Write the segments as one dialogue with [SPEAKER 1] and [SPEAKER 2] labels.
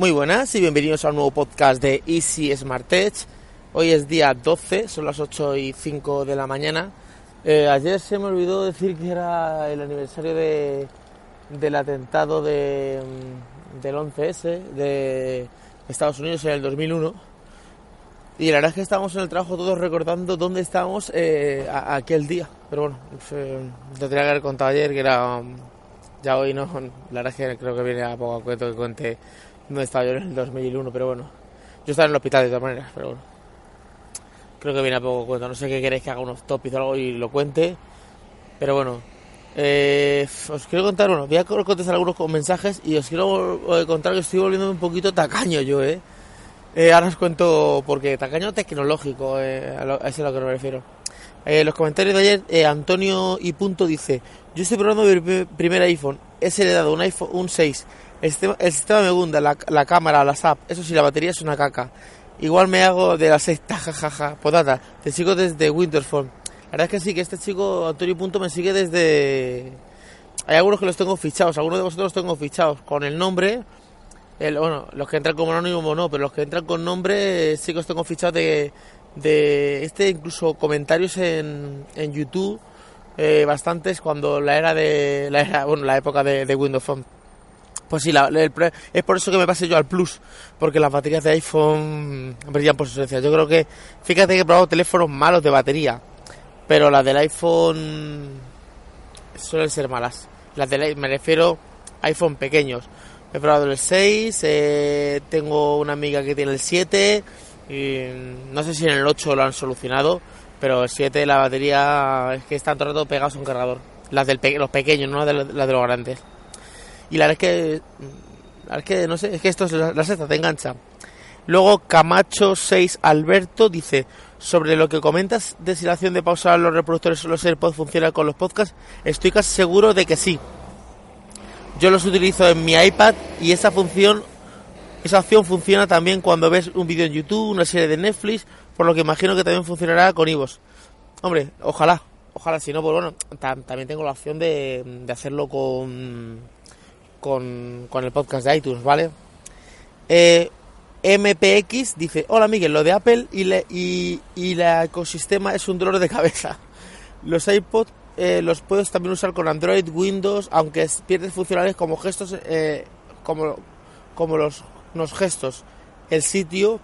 [SPEAKER 1] Muy buenas y bienvenidos a un nuevo podcast de Easy Smart Tech. Hoy es día 12, son las 8 y 5 de la mañana. Eh, ayer se me olvidó decir que era el aniversario de, del atentado de, mm, del 11S de Estados Unidos en el 2001. Y la verdad es que estábamos en el trabajo todos recordando dónde estábamos eh, aquel día. Pero bueno, lo tenía que haber contado ayer, que era... mm, Ya hoy no, la verdad es que creo que viene a poco a cuento que cuente dónde estaba yo en el 2001, pero bueno. Yo estaba en el hospital de todas maneras, pero bueno. Creo que viene a poco cuento. No sé qué queréis que haga unos topics o algo y lo cuente. Pero bueno, eh, os quiero contar, bueno, voy a contestar algunos mensajes y os quiero eh, contar que estoy volviendo un poquito tacaño yo, ¿eh? Eh, ahora os cuento porque tacaño tecnológico, eh, a, eso es a lo que me refiero. Eh, los comentarios de ayer, Antonio y Punto dice, yo estoy probando mi pri- primer iPhone, es heredado un iPhone un 6, el sistema, el sistema me gusta, la, la cámara, las apps, eso sí, la batería es una caca. Igual me hago de la sexta, jajaja, potata, te sigo desde Windows Phone. La verdad es que sí, que este chico, Antonio Punto, me sigue desde... Hay algunos que los tengo fichados, algunos de vosotros los tengo fichados. Con el nombre, el, bueno, los que entran como anónimo no, pero los que entran con nombre sí que os tengo fichados de, de este, incluso comentarios en, en YouTube, eh, bastantes cuando la era de, la era, bueno, la época de, de Windows Phone. Pues sí, la- el es por eso que me pasé yo al Plus, porque las baterías de iPhone brillan por su ausencia. Yo creo que, fíjate que he probado teléfonos malos de batería, pero las del iPhone suelen ser malas. Las del me refiero a iPhone pequeños. He probado el 6, eh, tengo una amiga que tiene el 7, y no sé si en el 8 lo han solucionado, pero el 7 la batería es que están todo el rato pegados a un cargador. Las de los pequeños, no las de, las de los grandes. Y la verdad es que, la verdad es que no sé, es que esto es la, sexta, te engancha. Luego Camacho 6 Alberto dice, sobre lo que comentas de si la opción de pausar los reproductores o los AirPods funciona con los podcasts, estoy casi seguro de que sí. Yo los utilizo en mi iPad y esa función, esa opción funciona también cuando ves un vídeo en YouTube, una serie de Netflix, por lo que imagino que también funcionará con iVoox. Hombre, ojalá, ojalá, si no, pues bueno, tam- también tengo la opción de, de hacerlo con, con, con el podcast de iTunes, ¿vale? Eh, MPX dice, hola Miguel, lo de Apple y, la- y, y la ecosistema es un dolor de cabeza. Los iPods eh, los puedes también usar con Android, Windows, aunque es- pierdes funcionales como gestos, eh, como, como los, los gestos, el sitio,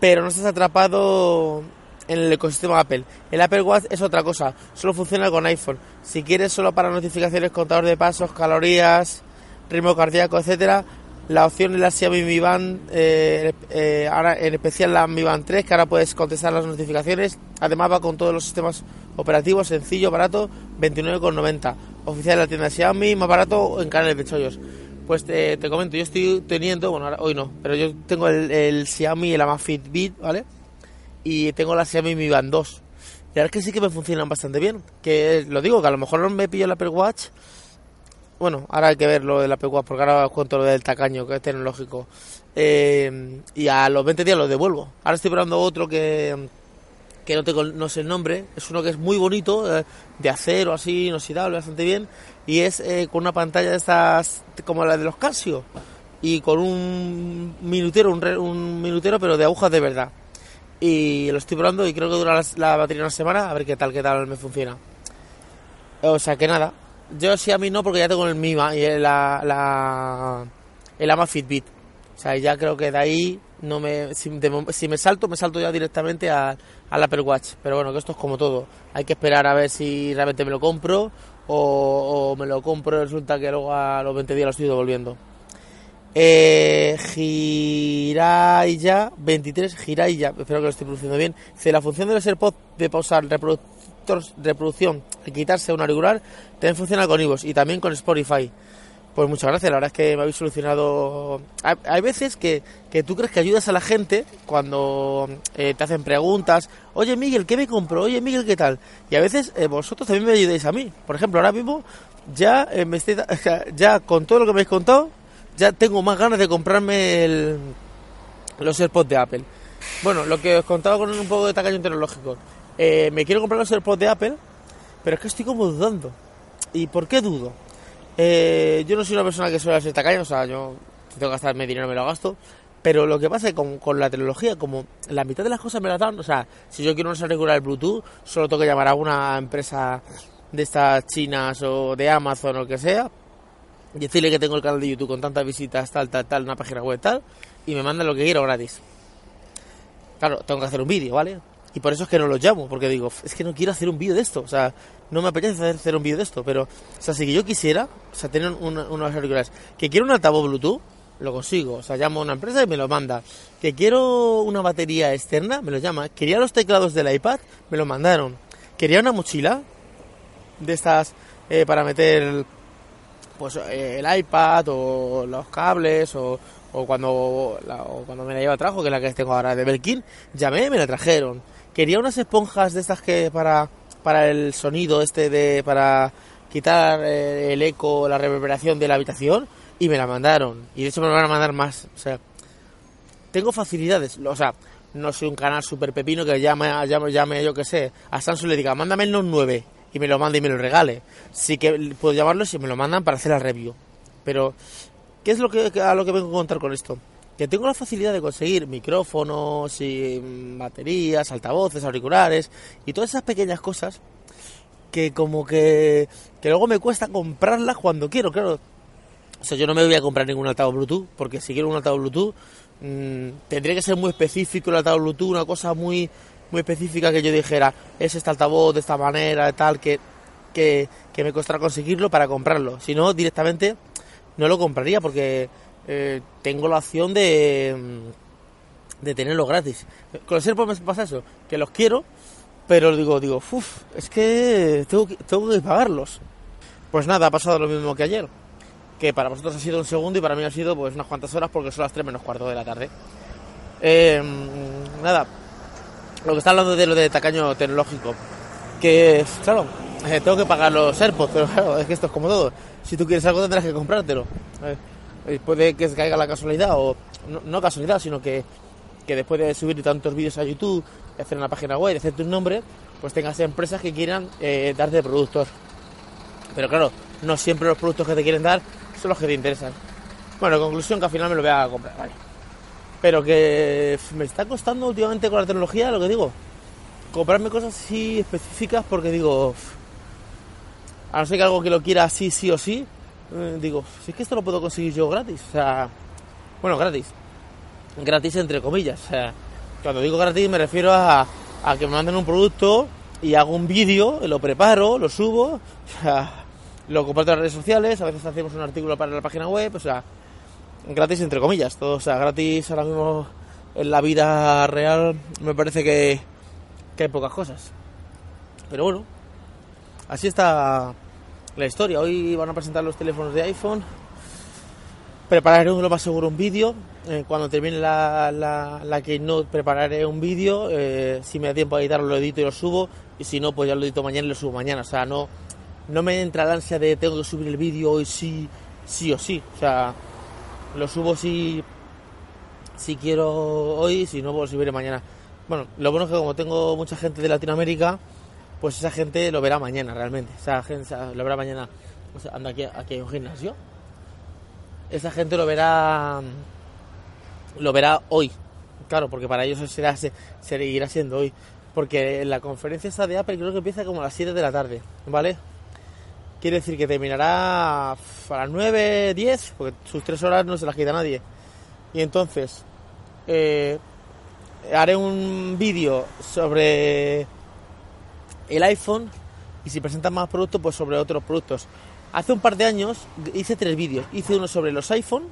[SPEAKER 1] pero no estás atrapado en el ecosistema Apple. El Apple Watch es otra cosa, solo funciona con iPhone. Si quieres solo para notificaciones, contador de pasos, calorías, ritmo cardíaco, etcétera, la opción es la Xiaomi Mi Band, eh, eh, ahora en especial la Mi Band 3, que ahora puedes contestar las notificaciones. Además va con todos los sistemas operativos, sencillo, barato, 29,90. Oficial de la tienda Xiaomi, más barato en canales de chollos. Pues te, te comento, yo estoy teniendo, bueno, ahora- hoy no, pero yo tengo el, el Xiaomi, el Amazfit Beat, ¿vale? Y tengo la Xiaomi Mi Band 2. Y la verdad es que sí que me funcionan bastante bien. Que lo digo, que a lo mejor no me pillo el Apple Watch. Bueno, ahora hay que ver lo del Apple Watch, porque ahora os cuento lo del tacaño, que es tecnológico. Eh, y a los 20 días lo devuelvo. Ahora estoy probando otro que, que no, tengo, no sé el nombre. Es uno que es muy bonito, eh, de acero, así, inoxidable, bastante bien. Y es eh, con una pantalla de estas, como la de los Casio. Y con un minutero, un, re- un minutero, pero de agujas de verdad. Y lo estoy probando y creo que dura la, batería una semana, a ver qué tal, qué tal me funciona. O sea que nada, yo sí a mí no porque ya tengo el Mima y el- la, la el Amazfit Beat. O sea, ya creo que de ahí no me si, de si me salto, me salto ya directamente al Apple Watch. Pero bueno, que esto es como todo. Hay que esperar a ver si realmente me lo compro o, o me lo compro y resulta que luego a los 20 días lo estoy devolviendo. Eh, Giraya 23 Giraya, espero que lo estoy pronunciando bien. Dice la función de los AirPods de pausar reproducción y quitarse un auricular también funciona con iVoox y también con Spotify. Pues muchas gracias, la verdad es que me habéis solucionado. Hay, veces que, que tú crees que ayudas a la gente cuando eh, te hacen preguntas. Oye Miguel, ¿qué me compro? Oye Miguel, ¿qué tal? Y a veces eh, vosotros también me ayudáis a mí. Por ejemplo, ahora mismo ya eh, me estoy ya con todo lo que me habéis contado, ya tengo más ganas de comprarme el, los AirPods de Apple. Bueno, lo que os contaba con un poco de tacaño tecnológico. Me quiero comprar los AirPods de Apple, pero es que estoy como dudando. ¿Y por qué dudo? Eh, yo no soy una persona que suele ser tacaño, o sea, yo tengo que gastarme dinero, me lo gasto. Pero lo que pasa es que con, la tecnología, como la mitad de las cosas me las dan, o sea, si yo quiero unos auriculares Bluetooth, solo tengo que llamar a una empresa de estas chinas o de Amazon o lo que sea, y decirle que tengo el canal de YouTube con tantas visitas, tal, tal, tal, una página web tal, y me mandan lo que quiero gratis. Claro, tengo que hacer un vídeo, ¿vale? Y por eso es que no los llamo, porque digo, es que no quiero hacer un vídeo de esto, o sea, no me apetece hacer un vídeo de esto, pero, o sea, si yo quisiera, o sea, tener unos auriculares, que quiero un altavoz Bluetooth, lo consigo, o sea, llamo a una empresa y me lo manda. Que quiero una batería externa, me lo llama. Quería los teclados del iPad, me lo mandaron. Quería una mochila de estas eh, para meter pues eh, el iPad o los cables o, o cuando cuando me la lleva a trabajo, que es la que tengo ahora de Belkin, llamé y me la trajeron Quería unas esponjas de estas que para, para el sonido este de para quitar eh, el eco, la reverberación de la habitación y me la mandaron. Y de hecho me van a mandar más. O sea, tengo facilidades. O sea, no soy un canal super pepino que llame, llame, llame yo que sé, a Samsung le diga, mándame el Note 9 y me lo mande y me lo regale. Sí que puedo llamarlo si me lo mandan para hacer la review. Pero, ¿qué es lo que, a lo que vengo a contar con esto? que tengo la facilidad de conseguir micrófonos y mm, baterías, altavoces, auriculares y todas esas pequeñas cosas que como que, que luego me cuesta comprarlas cuando quiero, claro. O yo no me voy a comprar ningún altavoz Bluetooth, porque si quiero un altavoz Bluetooth, mmm, tendría que ser muy específico el altavoz Bluetooth, una cosa muy, muy específica que yo dijera, es este altavoz de esta manera, tal, que, que, que me costará conseguirlo para comprarlo. Si no, directamente no lo compraría, porque eh, tengo la opción de, mm, de tenerlos gratis. Con los AirPods me pasa eso, que los quiero, pero digo, digo, uff, es que tengo, que tengo que pagarlos. Pues nada, ha pasado lo mismo que ayer, que para vosotros ha sido un segundo y para mí ha sido pues unas cuantas horas porque son las 3 menos cuarto de la tarde. Eh, nada, lo que está hablando de lo de tacaño tecnológico, que claro, eh, tengo que pagar los AirPods, pero claro, es que esto es como todo. Si tú quieres algo tendrás que comprártelo puede que se caiga la casualidad, o no, casualidad, sino que, que, después de subir tantos vídeos a YouTube, hacer una página web, hacerte un nombre, pues tengas empresas que quieran eh, darte productos. Pero claro, no siempre los productos que te quieren dar son los que te interesan. Bueno, conclusión que al final me lo voy a comprar, vale. Pero que me está costando últimamente con la tecnología, lo que digo, comprarme cosas así específicas porque digo, a no ser que algo que lo quiera así, sí o sí, eh, digo, si es que esto lo puedo conseguir yo gratis, o sea, bueno, gratis, gratis entre comillas, o sea, cuando digo gratis me refiero a, a que me manden un producto y hago un vídeo, lo preparo, lo subo, o lo comparto en las redes sociales, a veces hacemos un artículo para la página web, o sea, gratis entre comillas, todo, o sea, gratis ahora mismo en la vida real me parece que, que hay pocas cosas. Pero bueno, así está la historia. Hoy van a presentar los teléfonos de iPhone. Prepararé lo más seguro un vídeo. Eh, cuando termine la, la, la Keynote prepararé un vídeo. Eh, si me da tiempo a editarlo lo edito y lo subo. Y si no, pues ya lo edito mañana y lo subo mañana. O sea, no, no me entra la ansia de tengo que subir el vídeo hoy sí, sí o sí. O sea, lo subo si, si quiero hoy, si no, pues lo subiré mañana. Bueno, lo bueno es que como tengo mucha gente de Latinoamérica, pues esa gente lo verá mañana realmente. Esa gente lo verá mañana. O sea, anda aquí, aquí hay un gimnasio. Esa gente lo verá. Lo verá hoy. Claro, porque para ellos será, seguirá siendo hoy. Porque la conferencia esta de Apple creo que empieza como a las 7 de la tarde, ¿vale? Quiere decir que terminará a las 9, 10, porque sus 3 horas no se las quita nadie. Y entonces, eh, haré un vídeo sobre el iPhone y si presentan más productos, pues sobre otros productos. Hace un par de años hice tres vídeos. Hice uno sobre los iPhone,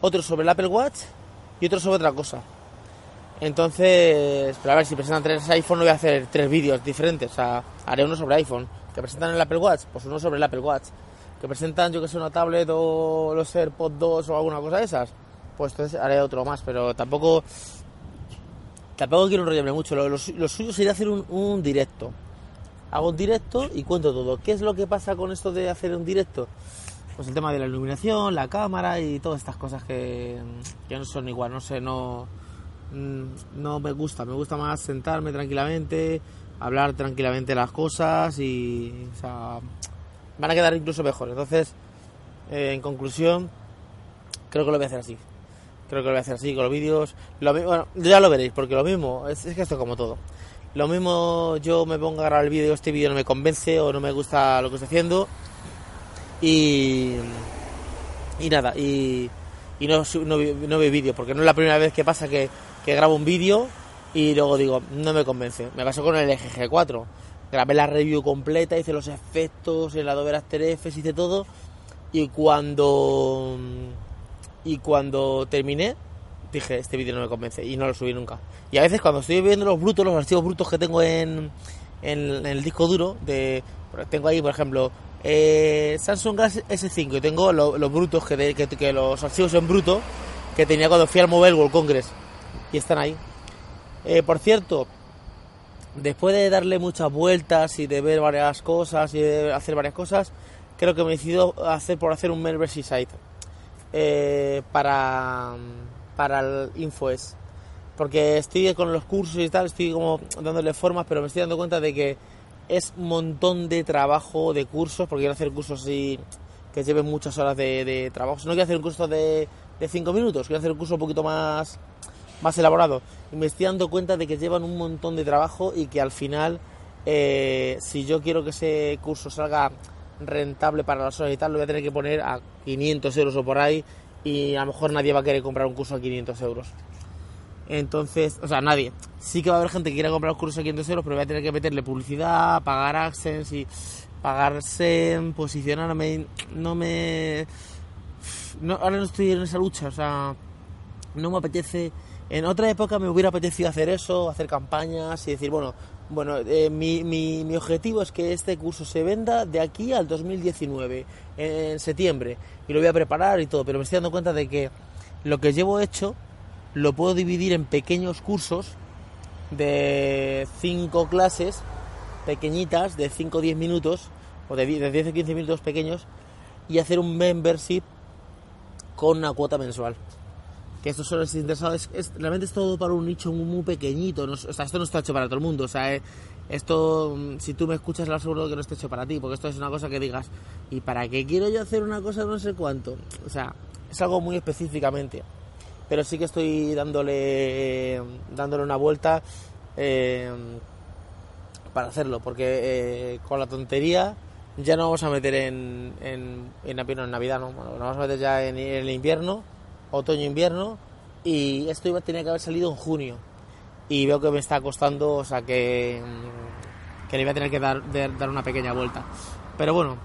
[SPEAKER 1] otro sobre el Apple Watch y otro sobre otra cosa. Entonces, pero a ver, si presentan tres iPhone, no voy a hacer tres vídeos diferentes. O sea, haré uno sobre iPhone. Que presentan el Apple Watch, pues uno sobre el Apple Watch. Que presentan, yo que sé, una tablet o los AirPods 2 o alguna cosa de esas, pues entonces haré otro más. Pero tampoco Tampoco quiero enrollarme mucho. Lo, suyo sería hacer un, directo. Hago un directo y cuento todo. ¿Qué es lo que pasa con esto de hacer un directo? Pues el tema de la iluminación, la cámara y todas estas cosas que, no son igual. No sé, no, mm, no me gusta. Me gusta más sentarme tranquilamente, hablar tranquilamente las cosas y. O sea, van a quedar incluso mejor. Entonces, eh, en conclusión, creo que lo voy a hacer así. Creo que lo voy a hacer así con los vídeos. bueno, ya lo veréis, porque lo mismo, es, que esto es como todo. Lo mismo yo me pongo a grabar el vídeo, este vídeo no me convence o no me gusta lo que estoy haciendo. Y, y nada, y, y no, no, veo vídeo, porque no es la primera vez que pasa que, que grabo un vídeo y luego digo, no me convence. Me pasó con el g 4 Grabé la review completa, hice los efectos, el Adobe After Effects, hice todo. Y cuando y cuando terminé, dije, este vídeo no me convence y no lo subí nunca. Y a veces cuando estoy viendo los brutos, los archivos brutos que tengo en, el disco duro, de tengo ahí, por ejemplo, eh, Samsung Galaxy S5 y tengo los brutos, que, que, los archivos en bruto que tenía cuando fui al Mobile World Congress. Y están ahí. Eh, por cierto, después de darle muchas vueltas y de ver varias cosas y de hacer varias cosas, creo que me he decidido hacer por hacer un Merversi site eh, para, para el InfoES. Porque estoy con los cursos y tal, estoy como dándole formas, pero me estoy dando cuenta de que es un montón de trabajo, de cursos, porque quiero hacer cursos así que lleven muchas horas de, trabajo. No quiero hacer un curso de 5 minutos, quiero hacer un curso un poquito más más elaborado. Y me estoy dando cuenta de que llevan un montón de trabajo y que al final, eh, si yo quiero que ese curso salga rentable para las horas y tal, lo voy a tener que poner a 500 euros o por ahí y a lo mejor nadie va a querer comprar un curso a 500 euros. Entonces, o sea, nadie. Sí que va a haber gente que quiera comprar un curso a 500 euros, pero voy a tener que meterle publicidad, pagar AdSense y pagarse, posicionarme. No me. Ahora no estoy en esa lucha, o sea, no me apetece en otra época me hubiera apetecido hacer eso, hacer campañas y decir, bueno, bueno, eh, mi, mi, mi, objetivo es que este curso se venda de aquí al 2019, en septiembre, y lo voy a preparar y todo, pero me estoy dando cuenta de que lo que llevo hecho lo puedo dividir en pequeños cursos de 5 clases pequeñitas, de 5 o 10 minutos, o de 10 o 15 minutos pequeños, y hacer un membership con una cuota mensual que estos son los interesados, es, realmente es todo para un nicho muy, pequeñito, o sea, esto no está hecho para todo el mundo, o sea, eh, esto, mm, si tú me escuchas, lo aseguro que no está hecho para ti, porque esto es una cosa que digas, ¿y para qué quiero yo hacer una cosa no sé cuánto? O sea, es algo muy específicamente, pero sí que estoy dándole, dándole una vuelta eh, para hacerlo, porque eh, con la tontería ya no vamos a meter en, en, en, en Navidad, ¿no? Bueno, vamos a meter ya en el invierno otoño-invierno y esto iba, tenía que haber salido en junio y veo que me está costando, o sea que, mm, que le voy a tener que dar, dar una pequeña vuelta. Pero bueno,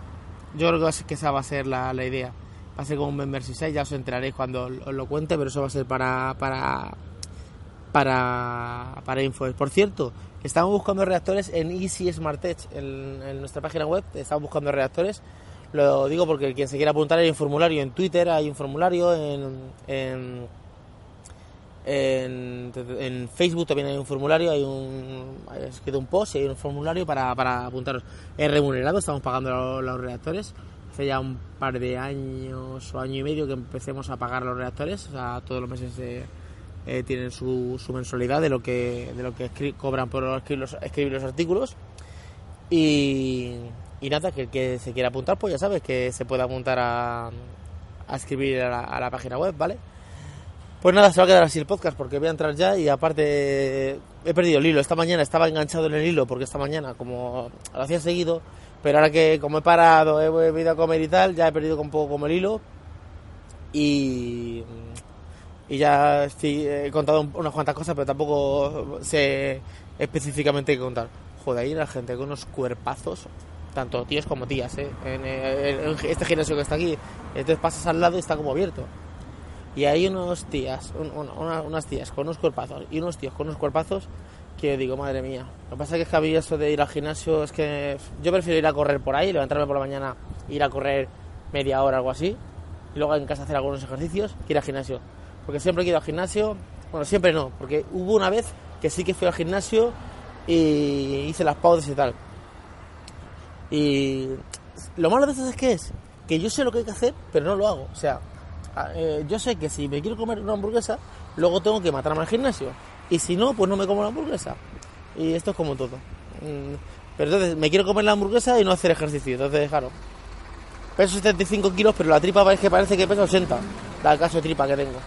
[SPEAKER 1] yo creo que esa va a ser la, la idea. Va a ser como un Membership 6, ya os enteraréis cuando os lo cuente, pero eso va a ser para, para, para, para info. Por cierto, estamos buscando reactores en Easy Smart Edge, en, en nuestra página web, estamos buscando reactores lo digo porque quien se quiera apuntar hay un formulario en Twitter, hay un formulario en, en, en, Facebook también hay un formulario, hay un hay escrito un post y hay un formulario para, para apuntaros. Es remunerado, estamos pagando los, reactores. Hace ya un par de años o año y medio que empecemos a pagar los reactores, o sea, todos los meses eh, tienen su, su, mensualidad de lo que de lo que cobran por escribir los, escribir los artículos. Y, y nada, que el que se quiera apuntar, pues ya sabes que se puede apuntar a, escribir a la, página web, ¿vale? Pues nada, se va a quedar así el podcast porque voy a entrar ya y aparte he perdido el hilo. Esta mañana estaba enganchado en el hilo porque esta mañana, como lo hacía seguido, pero ahora que como he parado, he, ido a comer y tal, ya he perdido un poco como el hilo y, y ya he contado unas cuantas cosas, pero tampoco sé específicamente qué contar. Joder, ahí la gente con unos cuerpazos tanto tíos como tías, ¿eh? en, este gimnasio que está aquí. Entonces pasas al lado y está como abierto. Y hay unos tías, unas tías con unos cuerpazos y unos tíos con unos cuerpazos que digo, madre mía. Lo que pasa es que mí eso de ir al gimnasio es que yo prefiero ir a correr por ahí, levantarme por la mañana, ir a correr media hora, algo así, y luego en casa hacer algunos ejercicios, que ir al gimnasio. Porque siempre he ido al gimnasio, bueno, siempre no, porque hubo una vez que sí que fui al gimnasio y hice las pausas y tal. Y lo malo de eso es que es que yo sé lo que hay que hacer, pero no lo hago. O sea, eh, yo sé que si me quiero comer una hamburguesa, luego tengo que matarme al gimnasio. Y si no, pues no me como la hamburguesa. Y esto es como todo. Mm, pero entonces me quiero comer la hamburguesa y no hacer ejercicio. Entonces, claro. Peso 75 kilos, pero la tripa parece que parece que pesa 80. la caso de tripa que tengo.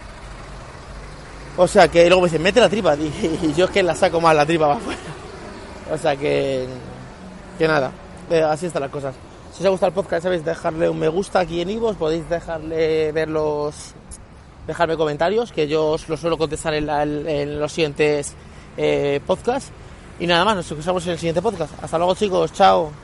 [SPEAKER 1] O sea que luego me dicen, mete la tripa, y yo es que la saco más la tripa para afuera. O sea que, que nada, eh, así están las cosas. Si os ha gustado el podcast, sabéis dejarle un me gusta aquí en Ivos, podéis dejarle ver los, dejarme comentarios, que yo os los suelo contestar en, los siguientes eh, podcasts. Y nada más, nos escuchamos en el siguiente podcast. Hasta luego chicos, chao.